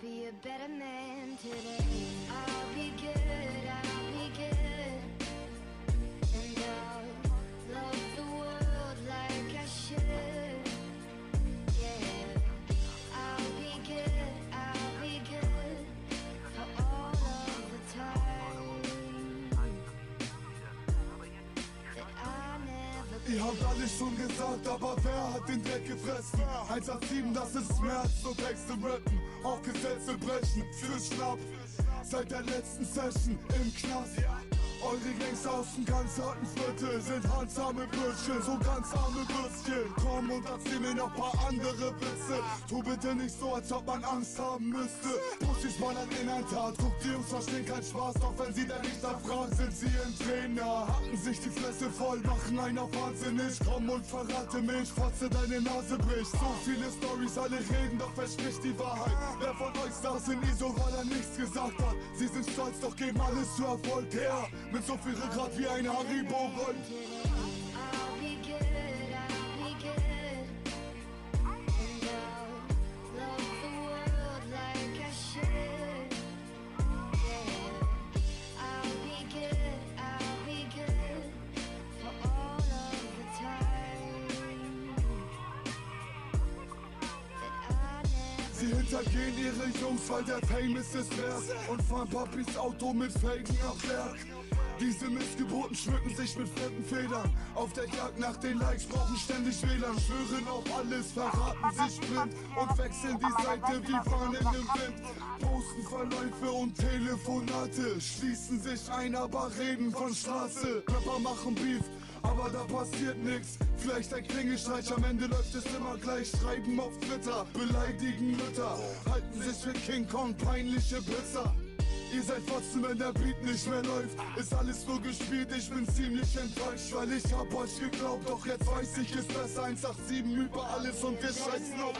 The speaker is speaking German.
Be a better man today. I'll be good, I'll be good. And I'll love the world like I should. Ihr habt alles schon gesagt, aber wer hat den Dreck gefressen? 187, das ist Schmerz, so Texte rappen, auch Gesetze brechen, für Schnapp. Seit der letzten Session im Knast. Eure Gangster aus dem ganz harten Viertel sind handsame Bürschchen, so ganz arme Würstchen. Komm und erzähl mir noch paar andere Witze. Tu bitte nicht so, als ob man Angst haben müsste. Pussys ballern in ein Tat, guck die Jungs verstehen keinen Spaß, doch wenn sie dann nicht erfragen, sind sie in Trainer. Hacken sich die Fresse voll, machen einer wahnsinnig. Komm und verrate mich, fotze deine Nase bricht. So viele Stories, alle reden, doch wer die Wahrheit? Saß in ISO, weil er nichts gesagt hat? Sie sind stolz, doch geben alles zu Erfolg her. Mit so viel Rückgrat wie ein Haribo-Gold. Sie hintergehen ihre Jungs, weil der Fame ist es wert Und fahren Papis Auto mit Felgen ab Werk diese Missgeburten schmücken sich mit fetten Federn. Auf der Jagd nach den Likes brauchen ständig WLAN. Schwören auf alles, verraten sich blind. Und wechseln die Seite wie Fahnen im Wind. Posten Verläufe und Telefonate. Schließen sich ein, aber reden von Straße. Rapper machen Beef, aber da passiert nix. Vielleicht ein Klingelstreich, am Ende läuft es immer gleich. Schreiben auf Twitter, beleidigen Mütter, halten sich für King Kong, peinliche Pizza. Ihr seid trotzdem, wenn der Beat nicht mehr läuft. Ist alles nur gespielt, ich bin ziemlich enttäuscht, weil ich hab euch geglaubt. Doch jetzt weiß ich, ist besser 187 über alles und wir scheißen auf.